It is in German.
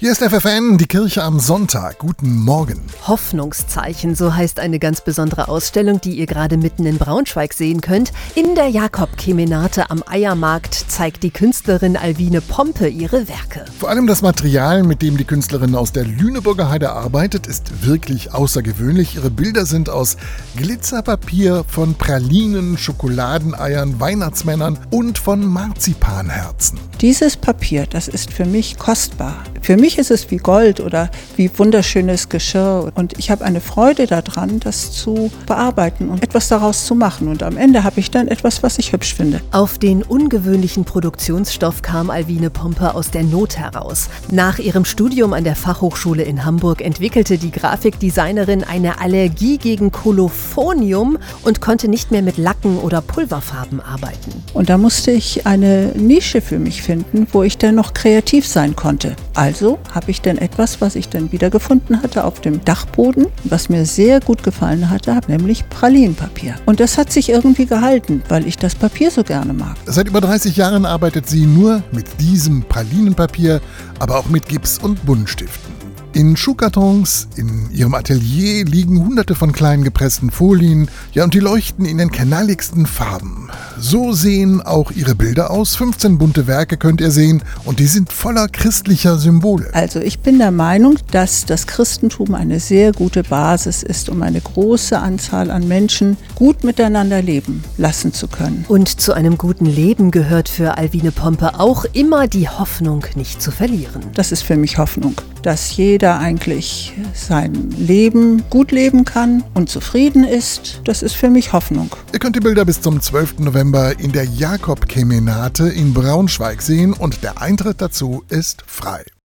Hier ist FFN, die Kirche am Sonntag. Guten Morgen. Hoffnungszeichen, so heißt eine ganz besondere Ausstellung, die ihr gerade mitten in Braunschweig sehen könnt. In der Jakob-Kemenate am Eiermarkt zeigt die Künstlerin Alwine Pompe ihre Werke. Vor allem das Material, mit dem die Künstlerin aus der Lüneburger Heide arbeitet, ist wirklich außergewöhnlich. Ihre Bilder sind aus Glitzerpapier, von Pralinen, Schokoladeneiern, Weihnachtsmännern und von Marzipanherzen. Dieses Papier, das ist für mich kostbar. Für mich ist es wie Gold oder wie wunderschönes Geschirr. Und ich habe eine Freude daran, das zu bearbeiten und etwas daraus zu machen. Und am Ende habe ich dann etwas, was ich hübsch finde. Auf den ungewöhnlichen Produktionsstoff kam Alwine Pompe aus der Not heraus. Nach ihrem Studium an der Fachhochschule in Hamburg entwickelte die Grafikdesignerin eine Allergie gegen Kolophonium und konnte nicht mehr mit Lacken oder Pulverfarben arbeiten. Und da musste ich eine Nische für mich finden, wo ich dann noch kreativ sein konnte. Also habe ich dann etwas, was ich dann wiedergefunden hatte auf dem Dachboden, was mir sehr gut gefallen hatte, nämlich Pralinenpapier. Und das hat sich irgendwie gehalten, weil ich das Papier so gerne mag. Seit über 30 Jahren arbeitet sie nur mit diesem Pralinenpapier, aber auch mit Gips und Buntstiften. In Schuhkartons in ihrem Atelier liegen hunderte von kleinen gepressten Folien, ja und die leuchten in den knalligsten Farben. So sehen auch ihre Bilder aus. 15 bunte Werke könnt ihr sehen und die sind voller christlicher Symbole. Also ich bin der Meinung, dass das Christentum eine sehr gute Basis ist, um eine große Anzahl an Menschen gut miteinander leben lassen zu können. Und zu einem guten Leben gehört für Alwine Pompe auch immer die Hoffnung, nicht zu verlieren. Das ist für mich Hoffnung, dass jeder eigentlich sein Leben gut leben kann und zufrieden ist. Das ist für mich Hoffnung. Ihr könnt die Bilder bis zum 12. November in der Jakob-Kemenate in Braunschweig sehen und der Eintritt dazu ist frei.